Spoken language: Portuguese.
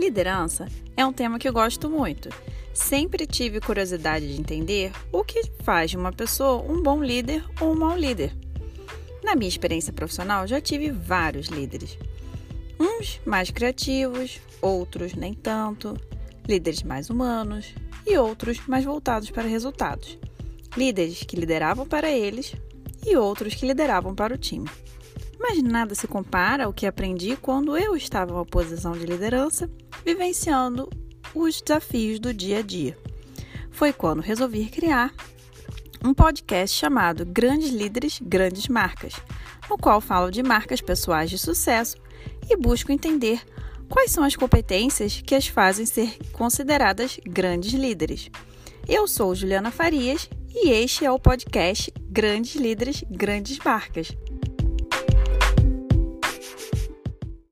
Liderança é um tema que eu gosto muito. Sempre tive curiosidade de entender o que faz de uma pessoa um bom líder ou um mau líder. Na minha experiência profissional, já tive vários líderes. Uns mais criativos, outros nem tanto, líderes mais humanos e outros mais voltados para resultados. Líderes que lideravam para eles e outros que lideravam para o time. Mas nada se compara ao que aprendi quando eu estava em uma posição de liderança, vivenciando os desafios do dia a dia. Foi quando resolvi criar um podcast chamado Grandes Líderes, Grandes Marcas, no qual falo de marcas pessoais de sucesso e busco entender quais são as competências que as fazem ser consideradas grandes líderes. Eu sou Juliana Farias e este é o podcast Grandes Líderes, Grandes Marcas.